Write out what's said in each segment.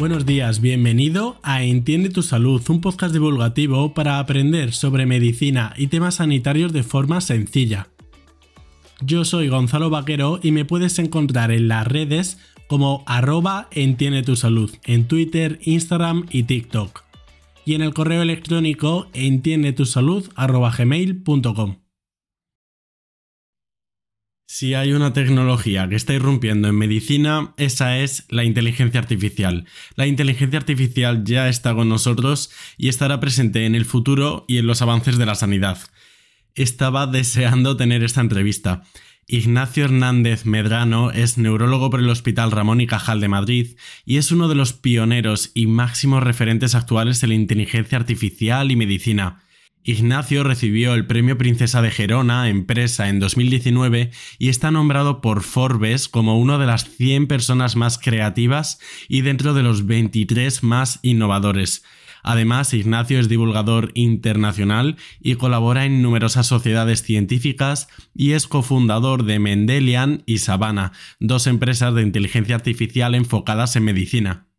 Buenos días, bienvenido a Entiende tu Salud, un podcast divulgativo para aprender sobre medicina y temas sanitarios de forma sencilla. Yo soy Gonzalo Vaquero y me puedes encontrar en las redes como arroba Entiende tu Salud, en Twitter, Instagram y TikTok. Y en el correo electrónico entiendetusalud.gmail.com. Si hay una tecnología que está irrumpiendo en medicina, esa es la inteligencia artificial. La inteligencia artificial ya está con nosotros y estará presente en el futuro y en los avances de la sanidad. Estaba deseando tener esta entrevista. Ignacio Hernández Medrano es neurólogo por el Hospital Ramón y Cajal de Madrid y es uno de los pioneros y máximos referentes actuales en la inteligencia artificial y medicina. Ignacio recibió el Premio Princesa de Gerona Empresa en 2019 y está nombrado por Forbes como una de las 100 personas más creativas y dentro de los 23 más innovadores. Además, Ignacio es divulgador internacional y colabora en numerosas sociedades científicas y es cofundador de Mendelian y Savannah, dos empresas de inteligencia artificial enfocadas en medicina.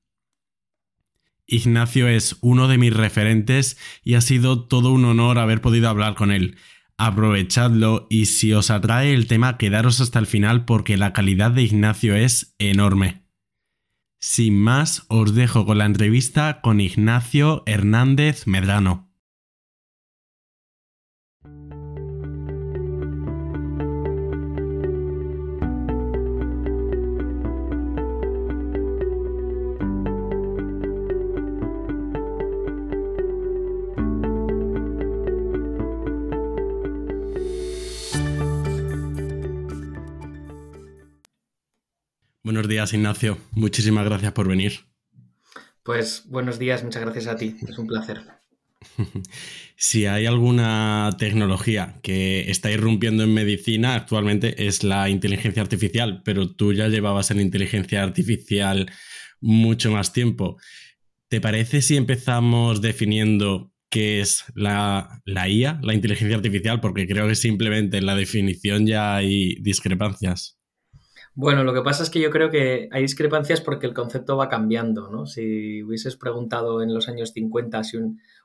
Ignacio es uno de mis referentes y ha sido todo un honor haber podido hablar con él. Aprovechadlo y si os atrae el tema quedaros hasta el final porque la calidad de Ignacio es enorme. Sin más, os dejo con la entrevista con Ignacio Hernández Medrano. Días, Ignacio. Muchísimas gracias por venir. Pues buenos días, muchas gracias a ti. Es un placer. si hay alguna tecnología que está irrumpiendo en medicina actualmente es la inteligencia artificial, pero tú ya llevabas en inteligencia artificial mucho más tiempo. ¿Te parece si empezamos definiendo qué es la, la IA, la inteligencia artificial? Porque creo que simplemente en la definición ya hay discrepancias. Bueno, lo que pasa es que yo creo que hay discrepancias porque el concepto va cambiando, ¿no? Si hubieses preguntado en los años 50 si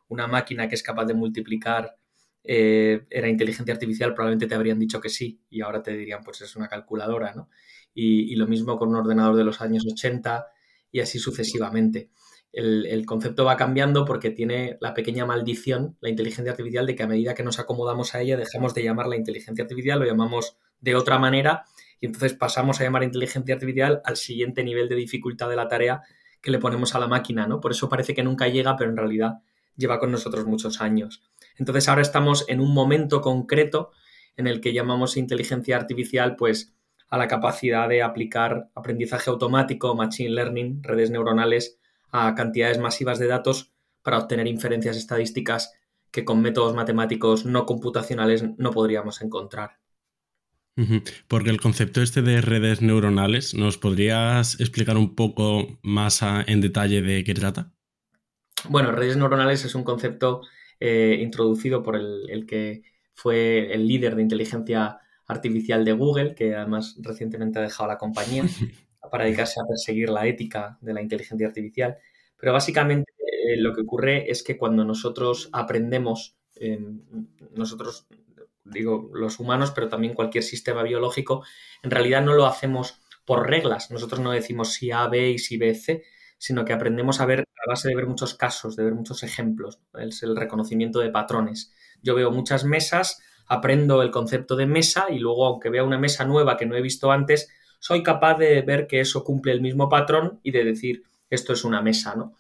una máquina que es capaz de multiplicar eh, era inteligencia artificial, probablemente te habrían dicho que sí y ahora te dirían pues es una calculadora, ¿no? Y, lo mismo con un ordenador de los años 80 y así sucesivamente. El, el, concepto va cambiando porque tiene la pequeña maldición, la inteligencia artificial, de que a medida que nos acomodamos a ella dejamos de llamarla inteligencia artificial, lo llamamos de otra manera y entonces pasamos a llamar inteligencia artificial al siguiente nivel de dificultad de la tarea que le ponemos a la máquina, ¿no? Por eso parece que nunca llega, pero en realidad lleva con nosotros muchos años. Entonces ahora estamos en un momento concreto en el que llamamos inteligencia artificial, pues a la capacidad de aplicar aprendizaje automático, machine learning, redes neuronales a cantidades masivas de datos para obtener inferencias estadísticas que con métodos matemáticos no computacionales no podríamos encontrar. Porque el concepto este de redes neuronales, ¿nos podrías explicar un poco más en detalle de qué trata? Bueno, redes neuronales es un concepto eh, introducido por el, que fue el líder de inteligencia artificial de Google, que además recientemente ha dejado la compañía para dedicarse a perseguir la ética de la inteligencia artificial. Pero básicamente eh, lo que ocurre es que cuando nosotros aprendemos, em, nosotros digo los humanos, pero también cualquier sistema biológico, en realidad no lo hacemos por reglas. Nosotros no decimos si A, B y si B, C, sino que aprendemos a ver a base de ver muchos casos, de ver muchos ejemplos. Es el reconocimiento de patrones. Yo veo muchas mesas, aprendo el concepto de mesa y luego, aunque vea una mesa nueva que no he visto antes, soy capaz de ver que eso cumple el mismo patrón y de decir esto es una mesa, ¿no?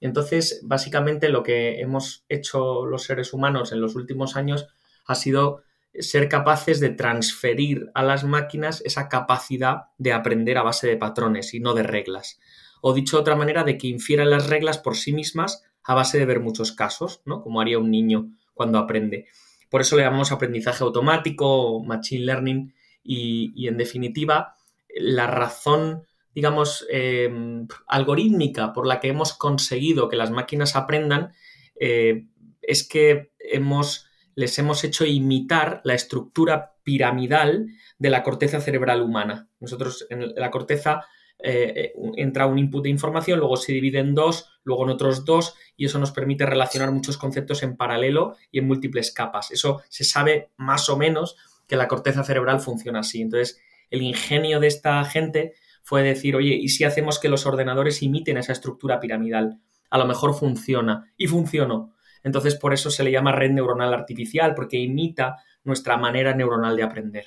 Entonces, básicamente lo que hemos hecho los seres humanos en los últimos años ha sido ser capaces de transferir a las máquinas esa capacidad de aprender a base de patrones y no de reglas. O dicho de otra manera, de que infieran las reglas por sí mismas a base de ver muchos casos, ¿no? Como haría un niño cuando aprende. Por eso le llamamos aprendizaje automático, machine learning, y, en definitiva, la razón, digamos, em, algorítmica por la que hemos conseguido que las máquinas aprendan eh, es que hemos les hemos hecho imitar la estructura piramidal de la corteza cerebral humana. Nosotros en la corteza eh, entra un input de información, luego se divide en dos, luego en otros dos, y eso nos permite relacionar muchos conceptos en paralelo y en múltiples capas. Eso se sabe más o menos que la corteza cerebral funciona así. Entonces, el ingenio de esta gente fue decir, oye, ¿y si hacemos que los ordenadores imiten esa estructura piramidal? A lo mejor funciona. Y funcionó. Entonces, por eso se le llama red neuronal artificial, porque imita nuestra manera neuronal de aprender.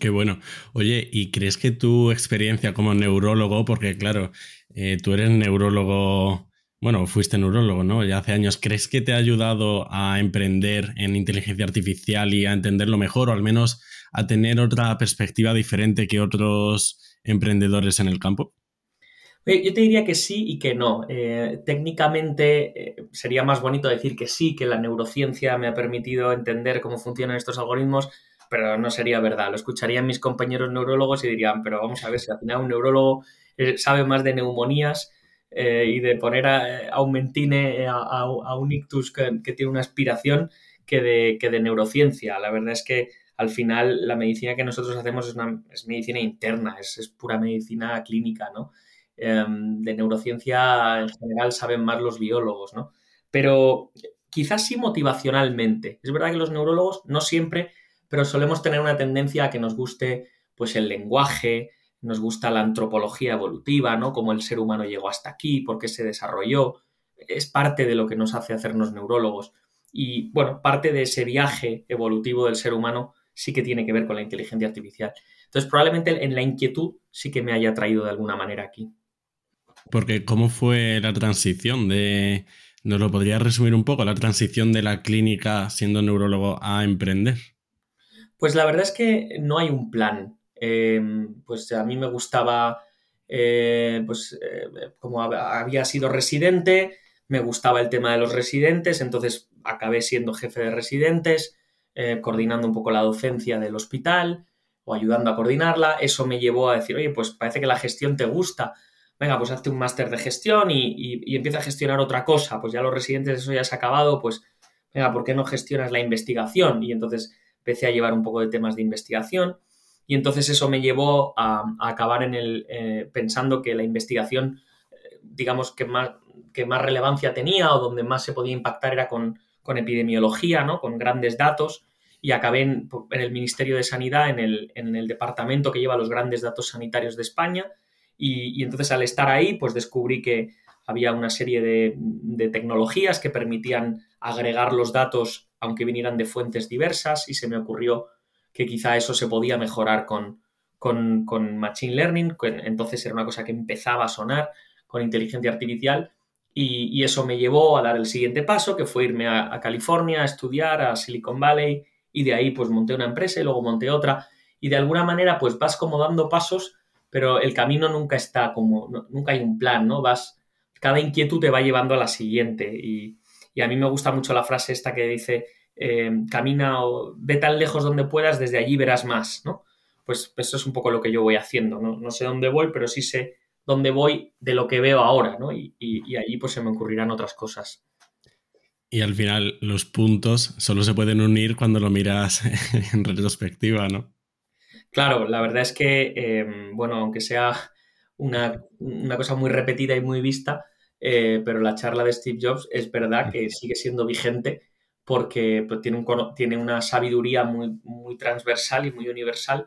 qué bueno. Oye, ¿y crees que tu experiencia como neurólogo, porque claro, eh, tú eres neurólogo, bueno, fuiste neurólogo, ¿no? Ya hace años, ¿crees que te ha ayudado a emprender en inteligencia artificial y a entenderlo mejor o al menos a tener otra perspectiva diferente que otros emprendedores en el campo? Yo te diría que sí y que no. Eh, técnicamente eh, sería más bonito decir que sí, que la neurociencia me ha permitido entender cómo funcionan estos algoritmos, pero no sería verdad. Lo escucharían mis compañeros neurólogos y dirían, pero vamos a ver si al final un neurólogo eh, sabe más de neumonías y de poner a, a un mentine, a, un ictus que, tiene una aspiración que de, que de neurociencia. La verdad es que al final la medicina que nosotros hacemos es, una, es medicina interna, es, es, pura medicina clínica, ¿no? Em, de neurociencia en general saben más los biólogos, ¿no? Pero quizás sí motivacionalmente. Es verdad que los neurólogos no siempre, pero solemos tener una tendencia a que nos guste pues el lenguaje, nos gusta la antropología evolutiva, ¿no? Cómo el ser humano llegó hasta aquí, por qué se desarrolló. Es parte de lo que nos hace hacernos neurólogos. Y bueno, parte de ese viaje evolutivo del ser humano sí que tiene que ver con la inteligencia artificial. Entonces, probablemente en la inquietud sí que me haya traído de alguna manera aquí. Porque ¿cómo fue la transición de... ¿Nos lo podrías resumir un poco? La transición de la clínica siendo neurólogo a emprender. Pues la verdad es que no hay un plan. Eh, pues a mí me gustaba, eh, pues eh, como había sido residente, me gustaba el tema de los residentes, entonces acabé siendo jefe de residentes, coordinando un poco la docencia del hospital o ayudando a coordinarla. Eso me llevó a decir, oye, pues parece que la gestión te gusta venga, pues hazte un máster de gestión y, empieza a gestionar otra cosa, pues ya los residentes eso ya se ha acabado, pues venga, ¿por qué no gestionas la investigación? Y entonces empecé a llevar un poco de temas de investigación y entonces eso me llevó a, acabar en el, eh, pensando que la investigación, eh, digamos, que más, que más relevancia tenía o donde más se podía impactar era con, epidemiología, ¿no? Con grandes datos y acabé en, el Ministerio de Sanidad, en el, en el departamento que lleva los grandes datos sanitarios de España y, entonces al estar ahí, pues descubrí que había una serie de, tecnologías que permitían agregar los datos aunque vinieran de fuentes diversas y se me ocurrió que quizá eso se podía mejorar con, con, Machine Learning, entonces era una cosa que empezaba a sonar con inteligencia artificial y, eso me llevó a dar el siguiente paso, que fue irme a, a, California a estudiar, a Silicon Valley y de ahí pues monté una empresa y luego monté otra y de alguna manera pues vas como dando pasos pero el camino nunca está como, nunca hay un plan, ¿no? Vas, cada inquietud te va llevando a la siguiente y, a mí me gusta mucho la frase esta que dice, eh, camina o ve tan lejos donde puedas, desde allí verás más, ¿no? Pues, pues, eso es un poco lo que yo voy haciendo, ¿no? No sé dónde voy, pero sí sé dónde voy de lo que veo ahora, ¿no? Y, y, allí pues se me ocurrirán otras cosas. Y al final los puntos solo se pueden unir cuando lo miras en retrospectiva, ¿no? Claro, la verdad es que, em, bueno, aunque sea una, cosa muy repetida y muy vista, eh, pero la charla de Steve Jobs es verdad que sigue siendo vigente porque pues, tiene, un, tiene una sabiduría muy, muy transversal y muy universal,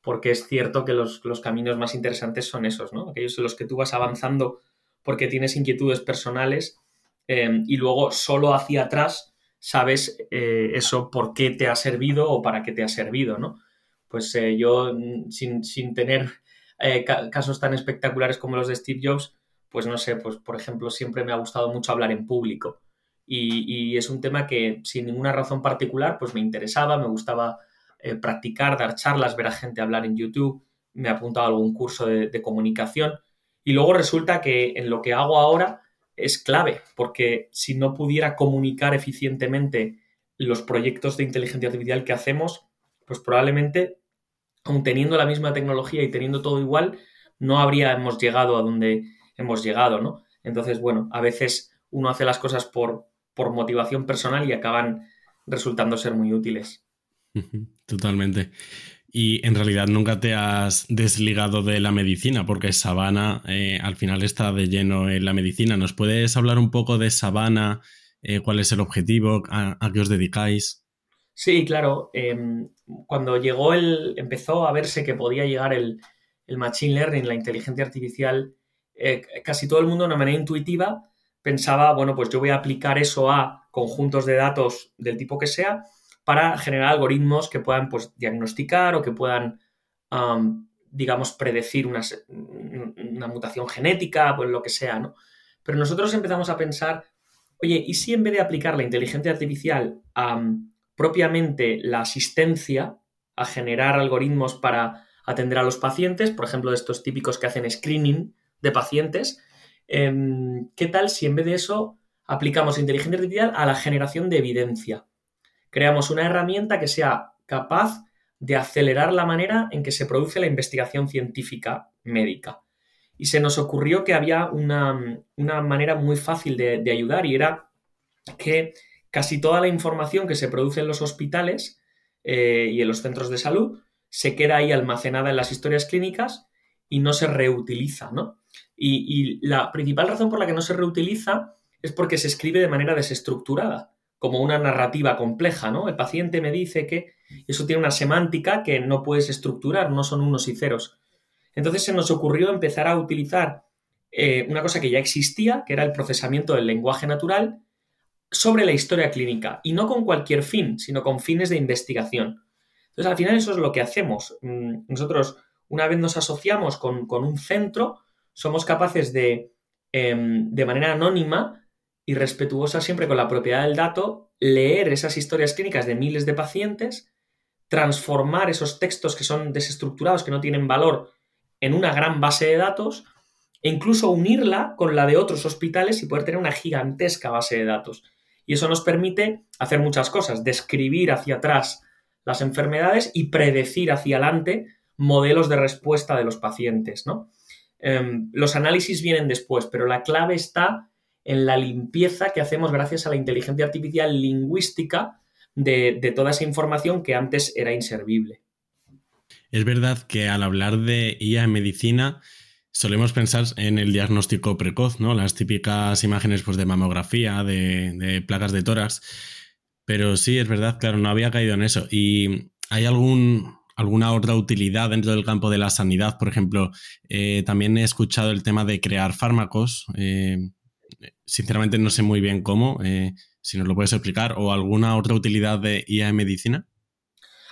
porque es cierto que los, caminos más interesantes son esos, ¿no? Aquellos en los que tú vas avanzando porque tienes inquietudes personales em, y luego solo hacia atrás sabes eh, eso por qué te ha servido o para qué te ha servido, ¿no? Pues eh, yo mm, sin, tener eh, casos tan espectaculares como los de Steve Jobs, pues no sé, pues por ejemplo siempre me ha gustado mucho hablar en público. Y, es un tema que sin ninguna razón particular pues me interesaba, me gustaba eh, practicar, dar charlas, ver a gente hablar en YouTube, me he apuntado a algún curso de, comunicación. Y luego resulta que en lo que hago ahora es clave, porque si no pudiera comunicar eficientemente los proyectos de inteligencia artificial que hacemos, pues probablemente aun teniendo la misma tecnología y teniendo todo igual, no habríamos llegado a donde hemos llegado, ¿no? Entonces, bueno, a veces uno hace las cosas por, por motivación personal y acaban resultando ser muy útiles. Totalmente. y en realidad nunca te has desligado de la medicina, porque Sabana eh, al final está de lleno en la medicina. ¿Nos puedes hablar un poco de Sabana? Eh, ¿Cuál es el objetivo? ¿A, qué os dedicáis? Sí, claro. Em, cuando llegó el. empezó a verse que podía llegar el, machine learning, la inteligencia artificial, eh, casi todo el mundo de una manera intuitiva pensaba, bueno, pues yo voy a aplicar eso a conjuntos de datos del tipo que sea para generar algoritmos que puedan pues, diagnosticar o que puedan, digamos, predecir una, una, mutación genética, pues lo que sea, ¿no? Pero nosotros empezamos a pensar, oye, ¿y si en vez de aplicar la inteligencia artificial a propiamente la asistencia, a generar algoritmos para atender a los pacientes, por ejemplo, de estos típicos que hacen screening de pacientes, em, ¿qué tal si en vez de eso aplicamos inteligencia artificial a la generación de evidencia? creamos una herramienta que sea capaz de acelerar la manera en que se produce la investigación científica médica. Y se nos ocurrió que había una, manera muy fácil de, ayudar y era que casi toda la información que se produce en los hospitales eh, y en los centros de salud se queda ahí almacenada en las historias clínicas y no se reutiliza, ¿no? y, la principal razón por la que no se reutiliza es porque se escribe de manera desestructurada como una narrativa compleja, ¿no? El paciente me dice que eso tiene una semántica que no puedes estructurar, no son unos y ceros. Entonces se nos ocurrió empezar a utilizar eh, una cosa que ya existía, que era el procesamiento del lenguaje natural, sobre la historia clínica, y no con cualquier fin, sino con fines de investigación. Entonces, al final eso es lo que hacemos. Mm, nosotros, una vez nos asociamos con, un centro, somos capaces de, em, de manera anónima, y respetuosa siempre con la propiedad del dato, leer esas historias clínicas de miles de pacientes, transformar esos textos que son desestructurados, que no tienen valor, en una gran base de datos e incluso unirla con la de otros hospitales y poder tener una gigantesca base de datos. Y eso nos permite hacer muchas cosas, describir hacia atrás las enfermedades y predecir hacia adelante modelos de respuesta de los pacientes. ¿no? Em, los análisis vienen después, pero la clave está en la limpieza que hacemos gracias a la inteligencia artificial lingüística de, toda esa información que antes era inservible. Es verdad que al hablar de IA en medicina solemos pensar en el diagnóstico precoz, ¿no? Las típicas imágenes pues, de mamografía, de, placas de tórax. Pero sí, es verdad, claro, no había caído en eso. ¿Y hay algún, alguna otra utilidad dentro del campo de la sanidad? Por ejemplo, eh, también he escuchado el tema de crear fármacos. Eh, sinceramente no sé muy bien cómo, eh, si nos lo puedes explicar, o alguna otra utilidad de IA en medicina.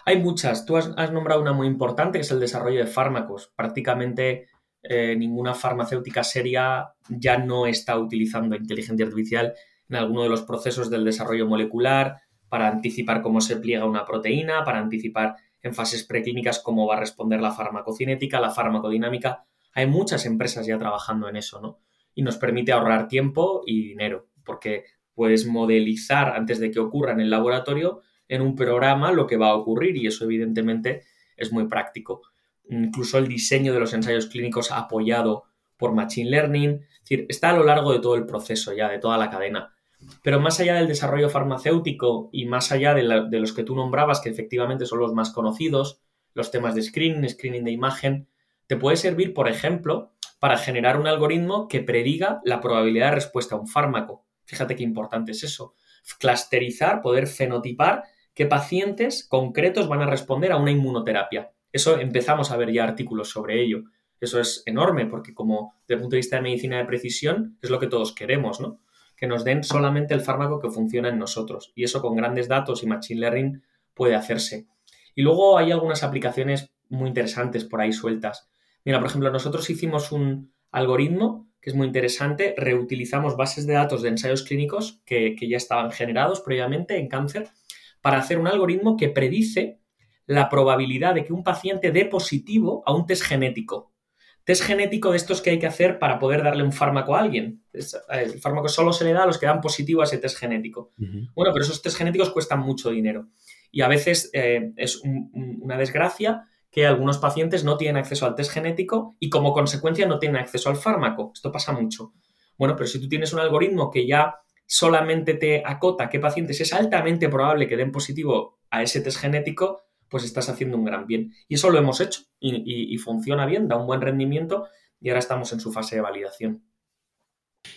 Hay muchas. Tú has, nombrado una muy importante, que es el desarrollo de fármacos. Prácticamente eh, ninguna farmacéutica seria ya no está utilizando inteligencia artificial en alguno de los procesos del desarrollo molecular para anticipar cómo se pliega una proteína, para anticipar en fases preclínicas cómo va a responder la farmacocinética, la farmacodinámica. Hay muchas empresas ya trabajando en eso, ¿no? y nos permite ahorrar tiempo y dinero, porque puedes modelizar antes de que ocurra en el laboratorio en un programa lo que va a ocurrir y eso evidentemente es muy práctico. Incluso el diseño de los ensayos clínicos apoyado por Machine Learning, es decir, está a lo largo de todo el proceso ya, de toda la cadena. Pero más allá del desarrollo farmacéutico y más allá de, de los que tú nombrabas, que efectivamente son los más conocidos, los temas de screening, screening de imagen, te puede servir, por ejemplo, para generar un algoritmo que prediga la probabilidad de respuesta a un fármaco. Fíjate qué importante es eso. Clusterizar, poder fenotipar qué pacientes concretos van a responder a una inmunoterapia. Eso empezamos a ver ya artículos sobre ello. Eso es enorme porque como desde el punto de vista de medicina de precisión es lo que todos queremos, ¿no? Que nos den solamente el fármaco que funciona en nosotros. Y eso con grandes datos y machine learning puede hacerse. Y luego hay algunas aplicaciones muy interesantes por ahí sueltas. Mira, por ejemplo, nosotros hicimos un algoritmo que es muy interesante, reutilizamos bases de datos de ensayos clínicos que, ya estaban generados previamente en cáncer para hacer un algoritmo que predice la probabilidad de que un paciente dé positivo a un test genético. Test genético de estos que hay que hacer para poder darle un fármaco a alguien. El fármaco solo se le da a los que dan positivo a ese test genético. Bueno, pero esos test genéticos cuestan mucho dinero. Y a veces eh, es una desgracia que algunos pacientes no tienen acceso al test genético y como consecuencia no tienen acceso al fármaco. Esto pasa mucho. Bueno, pero si tú tienes un algoritmo que ya solamente te acota qué pacientes es altamente probable que den positivo a ese test genético, pues estás haciendo un gran bien. Y eso lo hemos hecho y, funciona bien, da un buen rendimiento y ahora estamos en su fase de validación.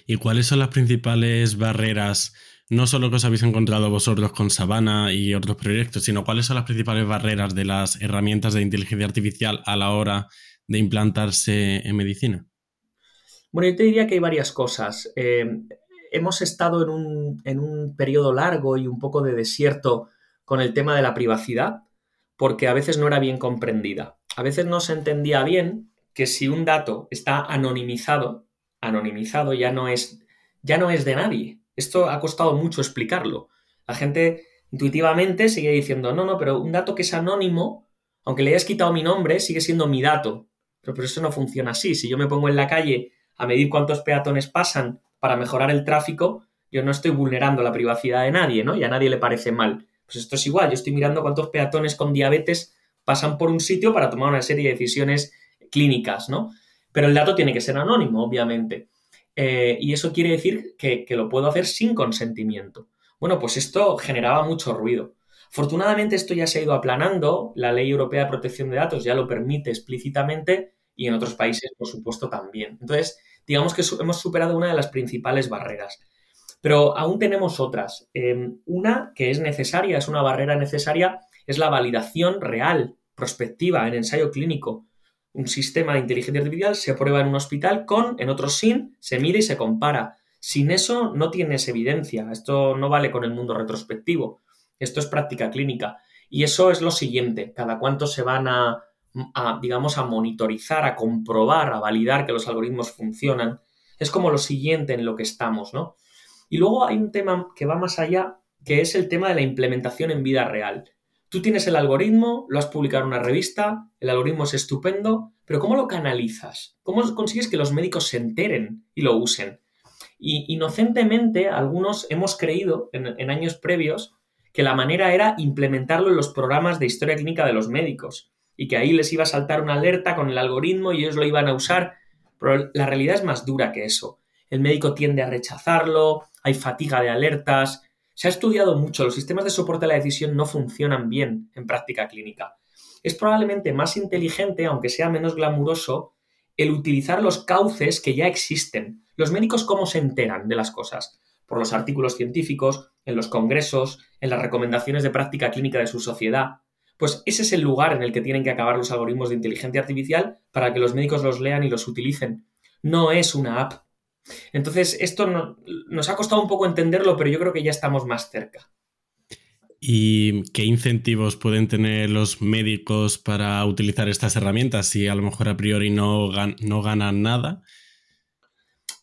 ¿Y cuáles son las principales barreras, no solo que os habéis encontrado vosotros con Sabana y otros proyectos, sino cuáles son las principales barreras de las herramientas de inteligencia artificial a la hora de implantarse en medicina? Bueno, yo te diría que hay varias cosas. Eh, hemos estado en un, en un periodo largo y un poco de desierto con el tema de la privacidad, porque a veces no era bien comprendida. A veces no se entendía bien que si un dato está anonimizado, anonimizado ya no es, ya no es de nadie. Esto ha costado mucho explicarlo. La gente intuitivamente sigue diciendo, no, no, pero un dato que es anónimo, aunque le hayas quitado mi nombre, sigue siendo mi dato. Pero, pero eso no funciona así. Si yo me pongo en la calle a medir cuántos peatones pasan para mejorar el tráfico, yo no estoy vulnerando la privacidad de nadie, ¿no? Y a nadie le parece mal. Pues esto es igual, yo estoy mirando cuántos peatones con diabetes pasan por un sitio para tomar una serie de decisiones clínicas, ¿no? Pero el dato tiene que ser anónimo, obviamente. Eh, y eso quiere decir que, que lo puedo hacer sin consentimiento. Bueno, pues esto generaba mucho ruido. Afortunadamente esto ya se ha ido aplanando, la Ley Europea de Protección de Datos ya lo permite explícitamente y en otros países, por supuesto, también. Entonces, digamos que hemos superado una de las principales barreras. Pero aún tenemos otras. Em, una que es necesaria, es una barrera necesaria, es la validación real, prospectiva, en ensayo clínico. Un sistema de inteligencia artificial se prueba en un hospital con, en otro sin, se mide y se compara. Sin eso no tienes evidencia. Esto no vale con el mundo retrospectivo. Esto es práctica clínica. Y eso es lo siguiente. Cada cuánto se van a, digamos, a monitorizar, a comprobar, a validar que los algoritmos funcionan. Es como lo siguiente en lo que estamos, ¿no? Y luego hay un tema que va más allá, que es el tema de la implementación en vida real. Tú tienes el algoritmo, lo has publicado en una revista, el algoritmo es estupendo, pero ¿cómo lo canalizas? ¿Cómo consigues que los médicos se enteren y lo usen? Y inocentemente, algunos hemos creído en, en años previos que la manera era implementarlo en los programas de historia clínica de los médicos y que ahí les iba a saltar una alerta con el algoritmo y ellos lo iban a usar. Pero la realidad es más dura que eso. El médico tiende a rechazarlo, hay fatiga de alertas. Se ha estudiado mucho, los sistemas de soporte a la decisión no funcionan bien en práctica clínica. Es probablemente más inteligente, aunque sea menos glamuroso, el utilizar los cauces que ya existen. Los médicos cómo se enteran de las cosas? Por los artículos científicos, en los congresos, en las recomendaciones de práctica clínica de su sociedad. Pues ese es el lugar en el que tienen que acabar los algoritmos de inteligencia artificial para que los médicos los lean y los utilicen. No es una app entonces, esto nos ha costado un poco entenderlo, pero yo creo que ya estamos más cerca. ¿Y qué incentivos pueden tener los médicos para utilizar estas herramientas si a lo mejor a priori no, no ganan nada?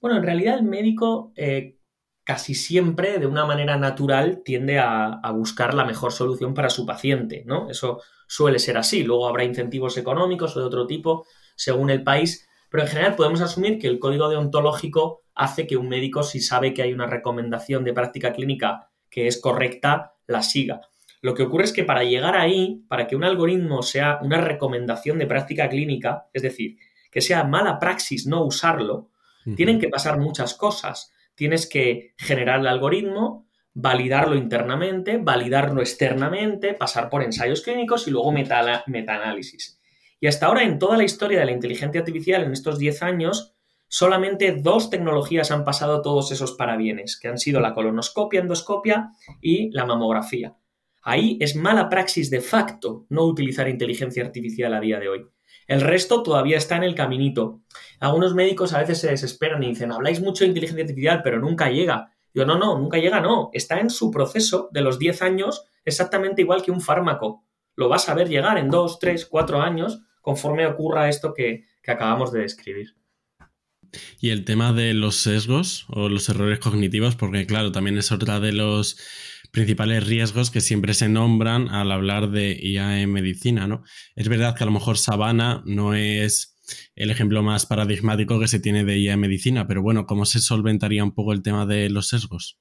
Bueno, en realidad el médico eh, casi siempre, de una manera natural, tiende a, a, buscar la mejor solución para su paciente, ¿no? Eso suele ser así. Luego habrá incentivos económicos o de otro tipo, según el país, pero en general podemos asumir que el código deontológico hace que un médico, si sabe que hay una recomendación de práctica clínica que es correcta, la siga. Lo que ocurre es que para llegar ahí, para que un algoritmo sea una recomendación de práctica clínica, es decir, que sea mala praxis no usarlo, tienen que pasar muchas cosas. Tienes que generar el algoritmo, validarlo internamente, validarlo externamente, pasar por ensayos clínicos y luego meta metaanálisis. Y hasta ahora, en toda la historia de la inteligencia artificial, en estos 10 años, solamente dos tecnologías han pasado todos esos parabienes, que han sido la colonoscopia, endoscopia y la mamografía. Ahí es mala praxis de facto no utilizar inteligencia artificial a día de hoy. El resto todavía está en el caminito. Algunos médicos a veces se desesperan y dicen, habláis mucho de inteligencia artificial, pero nunca llega. Yo, no, no, nunca llega, no. Está en su proceso de los 10 años exactamente igual que un fármaco. Lo vas a ver llegar en 2, 3, 4 años conforme ocurra esto que, acabamos de describir. Y el tema de los sesgos o los errores cognitivos, porque claro, también es otra de los principales riesgos que siempre se nombran al hablar de IA en medicina, ¿no? Es verdad que a lo mejor Sabana no es el ejemplo más paradigmático que se tiene de IA en medicina, pero bueno, ¿cómo se solventaría un poco el tema de los sesgos?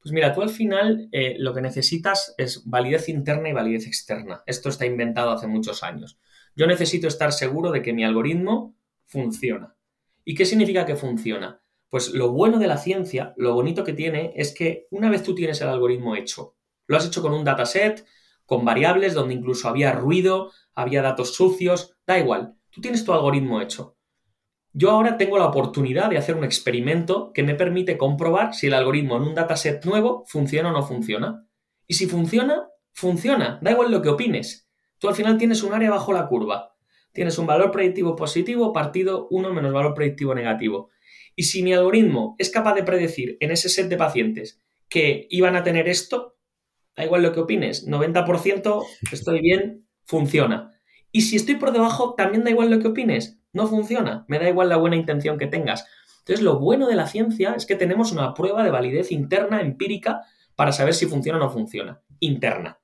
Pues mira, tú al final eh, lo que necesitas es validez interna y validez externa. Esto está inventado hace muchos años. Yo necesito estar seguro de que mi algoritmo funciona. ¿Y qué significa que funciona? Pues lo bueno de la ciencia, lo bonito que tiene, es que una vez tú tienes el algoritmo hecho, lo has hecho con un dataset, con variables, donde incluso había ruido, había datos sucios, da igual, tú tienes tu algoritmo hecho. Yo ahora tengo la oportunidad de hacer un experimento que me permite comprobar si el algoritmo en un dataset nuevo funciona o no funciona. Y si funciona, funciona, da igual lo que opines. Tú al final tienes un área bajo la curva. Tienes un valor predictivo positivo partido 1 menos valor predictivo negativo. Y si mi algoritmo es capaz de predecir en ese set de pacientes que iban a tener esto, da igual lo que opines, 90% estoy bien, funciona. Y si estoy por debajo, también da igual lo que opines, no funciona, me da igual la buena intención que tengas. Entonces, lo bueno de la ciencia es que tenemos una prueba de validez interna, empírica, para saber si funciona o no funciona. Interna.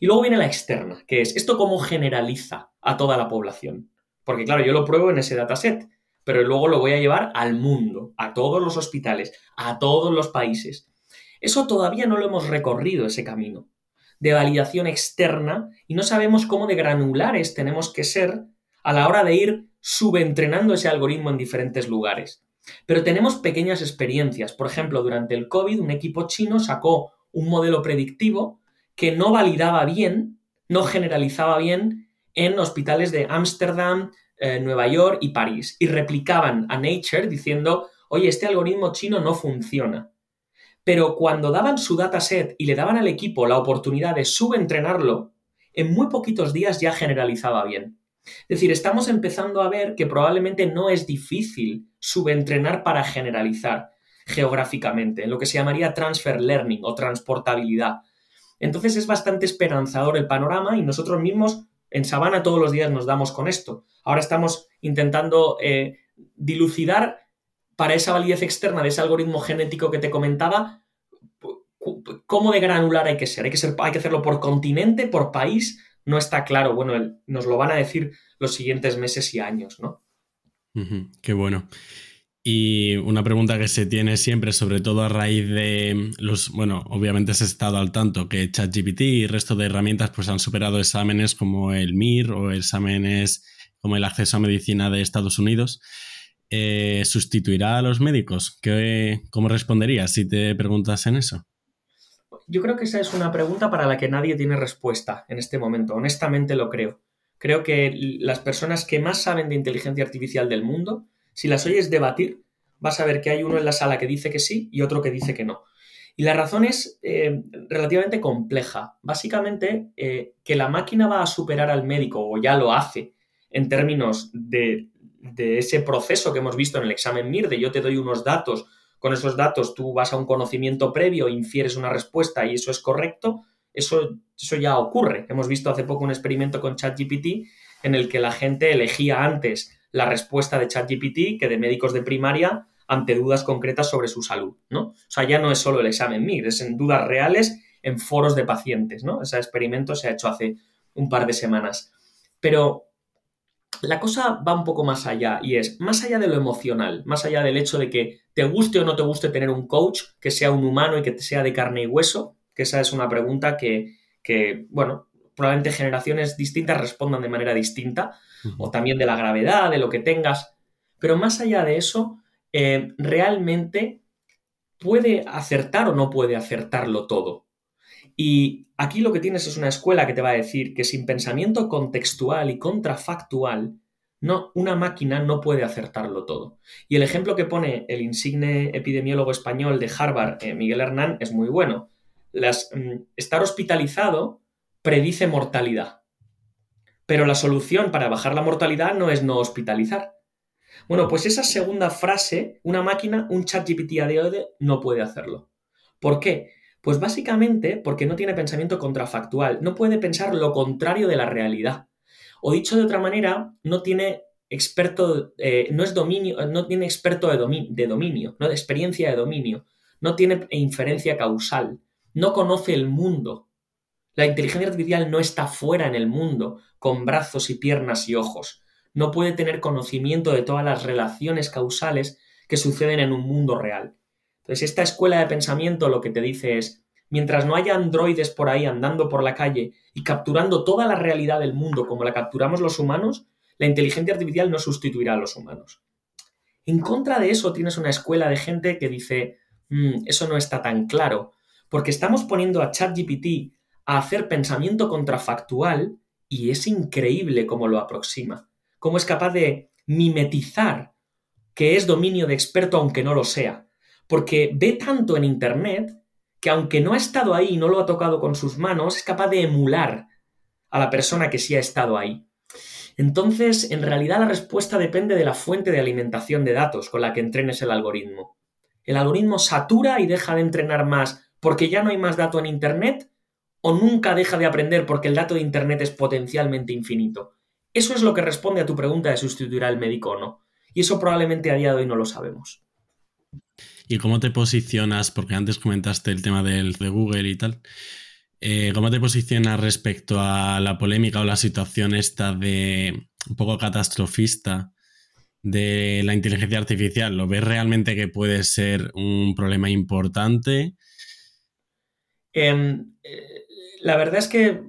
Y luego viene la externa, que es esto cómo generaliza a toda la población. Porque claro, yo lo pruebo en ese dataset, pero luego lo voy a llevar al mundo, a todos los hospitales, a todos los países. Eso todavía no lo hemos recorrido, ese camino de validación externa, y no sabemos cómo de granulares tenemos que ser a la hora de ir subentrenando ese algoritmo en diferentes lugares. Pero tenemos pequeñas experiencias. Por ejemplo, durante el COVID, un equipo chino sacó un modelo predictivo que no validaba bien, no generalizaba bien en hospitales de Ámsterdam, eh, Nueva York y París. Y replicaban a Nature diciendo, oye, este algoritmo chino no funciona. Pero cuando daban su dataset y le daban al equipo la oportunidad de subentrenarlo, en muy poquitos días ya generalizaba bien. Es decir, estamos empezando a ver que probablemente no es difícil subentrenar para generalizar geográficamente, en lo que se llamaría transfer learning o transportabilidad. Entonces es bastante esperanzador el panorama y nosotros mismos en Sabana todos los días nos damos con esto. Ahora estamos intentando eh, dilucidar para esa validez externa de ese algoritmo genético que te comentaba, ¿cómo de granular hay que ser? Hay que, hacerlo por continente, por país, no está claro. Bueno, nos lo van a decir los siguientes meses y años, ¿no? qué bueno. Y una pregunta que se tiene siempre, sobre todo a raíz de los, bueno, obviamente has estado al tanto que ChatGPT y el resto de herramientas pues han superado exámenes como el MIR o exámenes como el acceso a medicina de Estados Unidos. Eh, ¿Sustituirá a los médicos? ¿Qué, ¿Cómo responderías si te preguntas en eso? Yo creo que esa es una pregunta para la que nadie tiene respuesta en este momento. Honestamente lo creo. Creo que las personas que más saben de inteligencia artificial del mundo, si las oyes debatir, vas a ver que hay uno en la sala que dice que sí y otro que dice que no. Y la razón es eh, relativamente compleja. Básicamente, eh, que la máquina va a superar al médico, o ya lo hace, en términos de, ese proceso que hemos visto en el examen MIR, de yo te doy unos datos con esos datos tú vas a un conocimiento previo, infieres una respuesta y eso es correcto, eso, eso ya ocurre. Hemos visto hace poco un experimento con ChatGPT en el que la gente elegía antes la respuesta de ChatGPT que de médicos de primaria ante dudas concretas sobre su salud, ¿no? O sea, ya no es solo el examen MIR, es en dudas reales en foros de pacientes, ¿no? Ese experimento se ha hecho hace un par de semanas. Pero la cosa va un poco más allá y es más allá de lo emocional, más allá del hecho de que te guste o no te guste tener un coach que sea un humano y que sea de carne y hueso, que esa es una pregunta que, bueno, probablemente generaciones distintas respondan de manera distinta, o también de la gravedad, de lo que tengas, pero más allá de eso, eh, realmente puede acertar o no puede acertarlo todo. Y aquí lo que tienes es una escuela que te va a decir que sin pensamiento contextual y contrafactual, no, una máquina no puede acertarlo todo. Y el ejemplo que pone el insigne epidemiólogo español de Harvard, eh, Miguel Hernán, es muy bueno. Mm, estar hospitalizado predice mortalidad. Pero la solución para bajar la mortalidad no es no hospitalizar. Bueno, pues esa segunda frase, una máquina, un chat GPT a día de hoy no puede hacerlo. ¿Por qué? Pues básicamente porque no tiene pensamiento contrafactual, no puede pensar lo contrario de la realidad. O dicho de otra manera, no tiene experto, eh, no es dominio, no tiene experto de, de dominio, no de experiencia de dominio, no tiene inferencia causal, no conoce el mundo. La inteligencia artificial no está fuera en el mundo, con brazos y piernas y ojos. No puede tener conocimiento de todas las relaciones causales que suceden en un mundo real. Entonces, esta escuela de pensamiento lo que te dice es, mientras no haya androides por ahí andando por la calle y capturando toda la realidad del mundo como la capturamos los humanos, la inteligencia artificial no sustituirá a los humanos. En contra de eso tienes una escuela de gente que dice, mm, eso no está tan claro, porque estamos poniendo a ChatGPT hacer pensamiento contrafactual y es increíble cómo lo aproxima, cómo es capaz de mimetizar que es dominio de experto aunque no lo sea, porque ve tanto en Internet que aunque no ha estado ahí y no lo ha tocado con sus manos, es capaz de emular a la persona que sí ha estado ahí. Entonces, en realidad la respuesta depende de la fuente de alimentación de datos con la que entrenes el algoritmo. ¿El algoritmo satura y deja de entrenar más porque ya no hay más dato en Internet? ¿O nunca deja de aprender porque el dato de Internet es potencialmente infinito? Eso es lo que responde a tu pregunta de sustituir al médico o no. Y eso probablemente a día de hoy no lo sabemos. ¿Y cómo te posicionas? Porque antes comentaste el tema del, de Google y tal. Eh, ¿Cómo te posicionas respecto a la polémica o la situación esta de un poco catastrofista de la inteligencia artificial? ¿Lo ves realmente que puede ser un problema importante? Em, eh, la verdad es que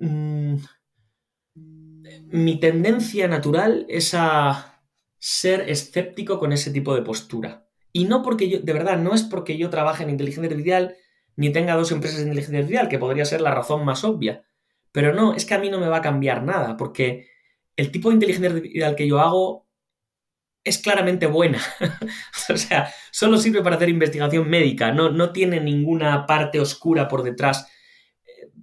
mm, mi tendencia natural es a ser escéptico con ese tipo de postura. Y no porque yo, de verdad, no es porque yo trabaje en inteligencia artificial ni tenga dos empresas de inteligencia artificial, que podría ser la razón más obvia. Pero no, es que a mí no me va a cambiar nada, porque el tipo de inteligencia artificial que yo hago es claramente buena. o sea, solo sirve para hacer investigación médica, no, no tiene ninguna parte oscura por detrás.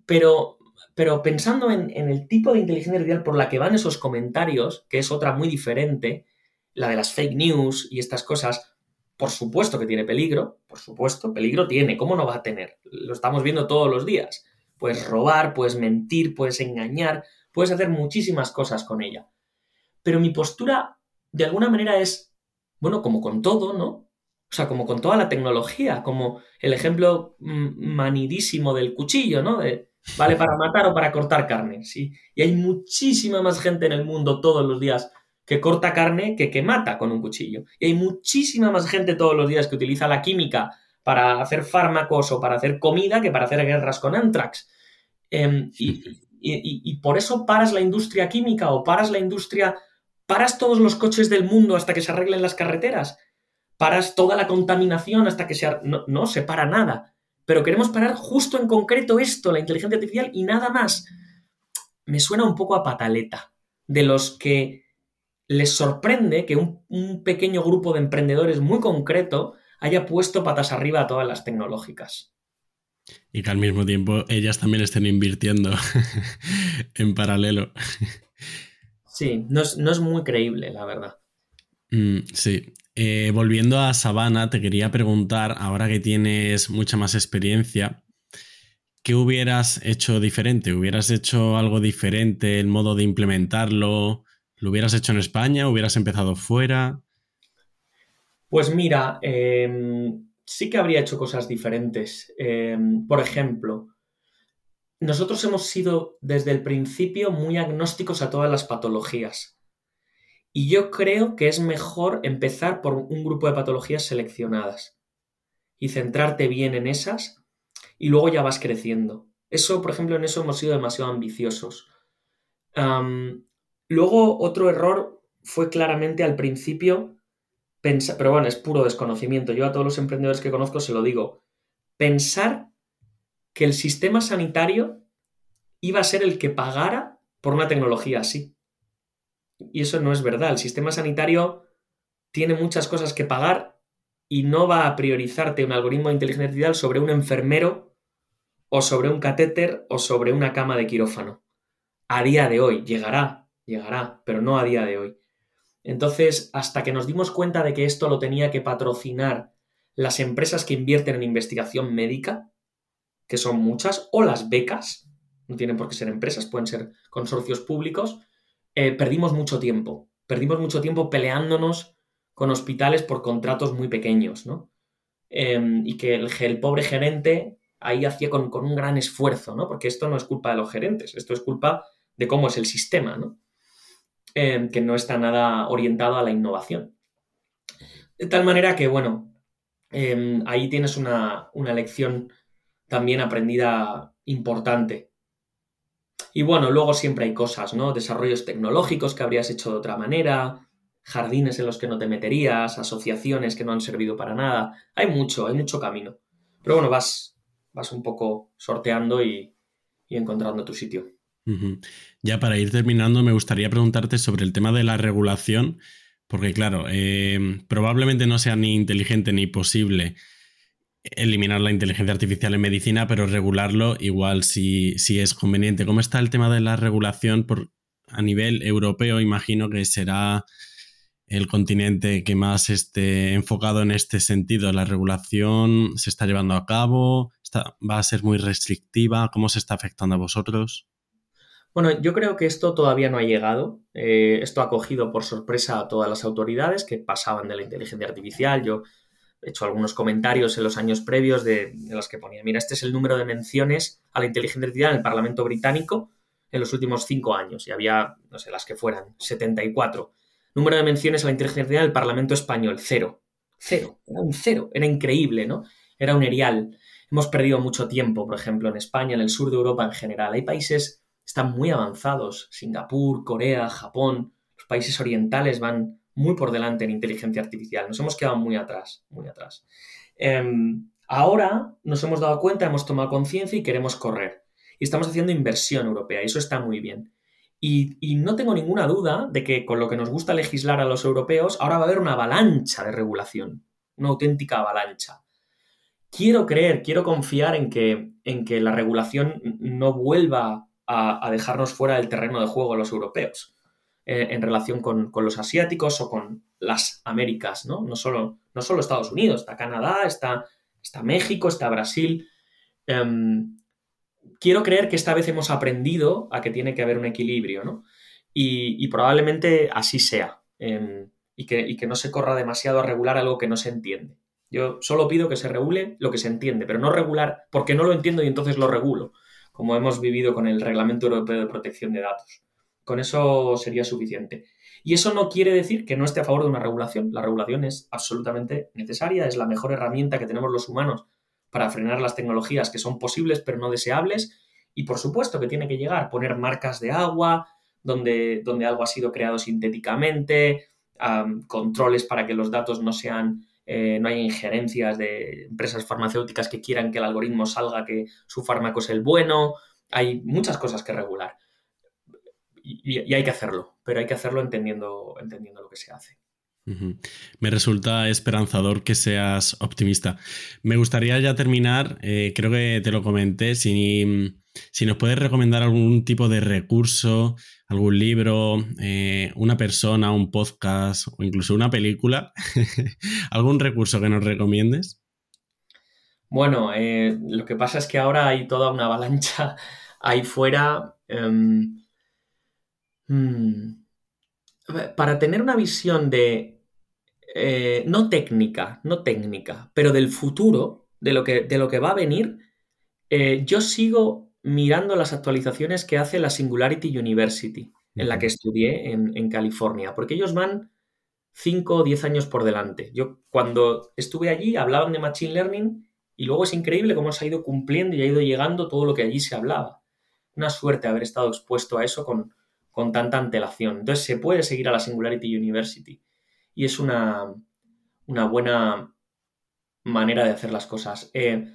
Pero, pero pensando en, el tipo de inteligencia artificial por la que van esos comentarios, que es otra muy diferente, la de las fake news y estas cosas, por supuesto que tiene peligro, por supuesto, peligro tiene, ¿cómo no va a tener? Lo estamos viendo todos los días. Puedes robar, puedes mentir, puedes engañar, puedes hacer muchísimas cosas con ella. Pero mi postura, de alguna manera, es, bueno, como con todo, ¿no? O sea, como con toda la tecnología, como el ejemplo manidísimo del cuchillo, ¿no? De, vale para matar o para cortar carne, ¿sí? Y hay muchísima más gente en el mundo todos los días que corta carne que que mata con un cuchillo. Y hay muchísima más gente todos los días que utiliza la química para hacer fármacos o para hacer comida que para hacer guerras con anthrax. Em, y, por eso paras la industria química o paras la industria, paras todos los coches del mundo hasta que se arreglen las carreteras, paras toda la contaminación hasta que se... No, no se para nada. Pero queremos parar justo en concreto esto, la inteligencia artificial y nada más. Me suena un poco a pataleta, de los que les sorprende que un, pequeño grupo de emprendedores muy concreto haya puesto patas arriba a todas las tecnológicas. Y que al mismo tiempo ellas también estén invirtiendo en paralelo. Sí, no es, muy creíble, la verdad. Mm, sí. Eh, volviendo a Sabana, te quería preguntar, ahora que tienes mucha más experiencia, ¿qué hubieras hecho diferente? ¿Hubieras hecho algo diferente, el modo de implementarlo? ¿Lo hubieras hecho en España? ¿Hubieras empezado fuera? Pues mira, em, sí que habría hecho cosas diferentes. Em, por ejemplo, nosotros hemos sido desde el principio muy agnósticos a todas las patologías. Y yo creo que es mejor empezar por un grupo de patologías seleccionadas y centrarte bien en esas y luego ya vas creciendo. Eso, por ejemplo, en eso hemos sido demasiado ambiciosos. Luego, otro error fue claramente al principio pensar, pero bueno, es puro desconocimiento. Yo a todos los emprendedores que conozco se lo digo. Pensar que el sistema sanitario iba a ser el que pagara por una tecnología así. Y eso no es verdad. El sistema sanitario tiene muchas cosas que pagar y no va a priorizarte un algoritmo de inteligencia artificial sobre un enfermero o sobre un catéter o sobre una cama de quirófano. A día de hoy llegará, llegará, pero no a día de hoy. Entonces, hasta que nos dimos cuenta de que esto lo tenía que patrocinar las empresas que invierten en investigación médica, que son muchas, o las becas, no tienen por qué ser empresas, pueden ser consorcios públicos, eh, perdimos mucho tiempo. Perdimos mucho tiempo peleándonos con hospitales por contratos muy pequeños, ¿no? Em, y que el, pobre gerente ahí hacía con, un gran esfuerzo, ¿no? Porque esto no es culpa de los gerentes, esto es culpa de cómo es el sistema, ¿no? Em, que no está nada orientado a la innovación. De tal manera que, bueno, em, ahí tienes una, lección también aprendida importante. Y bueno, luego siempre hay cosas, ¿no? Desarrollos tecnológicos que habrías hecho de otra manera, jardines en los que no te meterías, asociaciones que no han servido para nada. Hay mucho, hay mucho camino. Pero bueno, vas, vas un poco sorteando y, y encontrando tu sitio. Ya para ir terminando, me gustaría preguntarte sobre el tema de la regulación, porque claro, eh, probablemente no sea ni inteligente ni posible eliminar la inteligencia artificial en medicina, pero regularlo igual si, es conveniente. ¿Cómo está el tema de la regulación por, a nivel europeo? Imagino que será el continente que más esté enfocado en este sentido. ¿La regulación se está llevando a cabo? ¿Va a ser muy restrictiva? ¿Cómo se está afectando a vosotros? Bueno, yo creo que esto todavía no ha llegado. Eh, esto ha cogido por sorpresa a todas las autoridades que pasaban de la inteligencia artificial. Yo hecho algunos comentarios en los años previos de, los que ponía, mira, este es el número de menciones a la inteligencia artificial en el Parlamento británico en los últimos cinco años. Y había, no sé, las que fueran, 74. Número de menciones a la inteligencia artificial en el Parlamento español, cero. Cero. Era un cero. Era increíble, ¿no? Era un erial. Hemos perdido mucho tiempo, por ejemplo, en España, en el sur de Europa en general. Hay países están muy avanzados. Singapur, Corea, Japón, los países orientales van muy por delante en inteligencia artificial. Nos hemos quedado muy atrás, muy atrás. Em, ahora nos hemos dado cuenta, hemos tomado conciencia y queremos correr. Y estamos haciendo inversión europea y eso está muy bien. Y, y, no tengo ninguna duda de que con lo que nos gusta legislar a los europeos, ahora va a haber una avalancha de regulación, una auténtica avalancha. Quiero creer, quiero confiar en que, en que la regulación no vuelva a, dejarnos fuera del terreno de juego los europeos eh, en relación con, los asiáticos o con las Américas, ¿no? No solo, no solo Estados Unidos, está Canadá, está, está México, está Brasil. Em, quiero creer que esta vez hemos aprendido a que tiene que haber un equilibrio, ¿no? Y, probablemente así sea. Em, y, que, y que no se corra demasiado a regular algo que no se entiende. Yo solo pido que se regule lo que se entiende, pero no regular porque no lo entiendo y entonces lo regulo como hemos vivido con el Reglamento Europeo de Protección de Datos. Con eso sería suficiente. Y eso no quiere decir que no esté a favor de una regulación. La regulación es absolutamente necesaria, es la mejor herramienta que tenemos los humanos para frenar las tecnologías que son posibles pero no deseables. Y por supuesto que tiene que llegar, poner marcas de agua, donde, donde algo ha sido creado sintéticamente, controles para que los datos no sean eh, no hay injerencias de empresas farmacéuticas que quieran que el algoritmo salga que su fármaco es el bueno, hay muchas cosas que regular. Y, hay que hacerlo, pero hay que hacerlo entendiendo, entendiendo lo que se hace. Me resulta esperanzador que seas optimista. Me gustaría ya terminar, eh, creo que te lo comenté, si, si nos puedes recomendar algún tipo de recurso algún libro, eh, una persona, un podcast o incluso una película, algún recurso que nos recomiendes. Bueno, eh, lo que pasa es que ahora hay toda una avalancha ahí fuera. Em, hmm, para tener una visión de, eh, no técnica, no técnica, pero del futuro, de lo que, de lo que va a venir, yo sigo mirando las actualizaciones que hace la Singularity University, en la que estudié en, California, porque ellos van 5 o 10 años por delante. Yo cuando estuve allí hablaban de Machine Learning y luego es increíble cómo se ha ido cumpliendo y ha ido llegando todo lo que allí se hablaba. Una suerte haber estado expuesto a eso con, con tanta antelación. Entonces se puede seguir a la Singularity University y es una, una buena manera de hacer las cosas. Eh,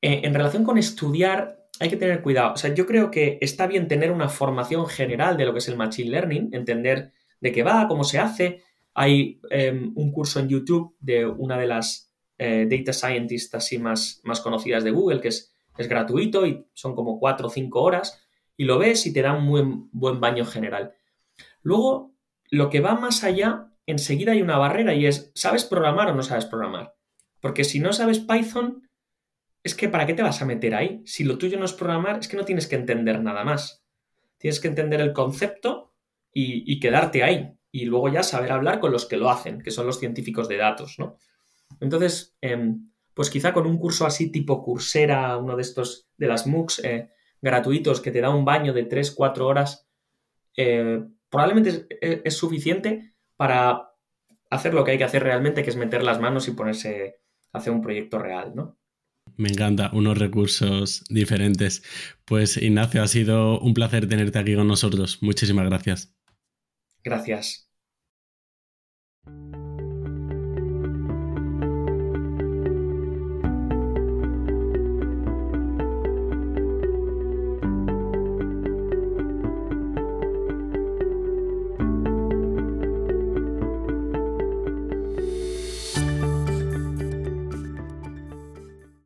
eh, en relación con estudiar, hay que tener cuidado. O sea, yo creo que está bien tener una formación general de lo que es el Machine Learning, entender de qué va, cómo se hace. Hay em, un curso en YouTube de una de las eh, data scientists así más, más conocidas de Google, que es, es gratuito y son como cuatro o cinco horas, y lo ves y te da un buen, buen baño general. Luego, lo que va más allá, enseguida hay una barrera y es, ¿sabes programar o no sabes programar? Porque si no sabes Python, es que ¿para qué te vas a meter ahí? Si lo tuyo no es programar, es que no tienes que entender nada más. Tienes que entender el concepto y, quedarte ahí. Y luego ya saber hablar con los que lo hacen, que son los científicos de datos, ¿no? Entonces, em, pues quizá con un curso así tipo Coursera, uno de estos de las MOOCs eh, gratuitos que te da un baño de 3-4 horas, eh, probablemente es, suficiente para hacer lo que hay que hacer realmente, que es meter las manos y ponerse a hacer un proyecto real, ¿no? Me encanta, unos recursos diferentes. Pues Ignacio, ha sido un placer tenerte aquí con nosotros. Muchísimas gracias. Gracias.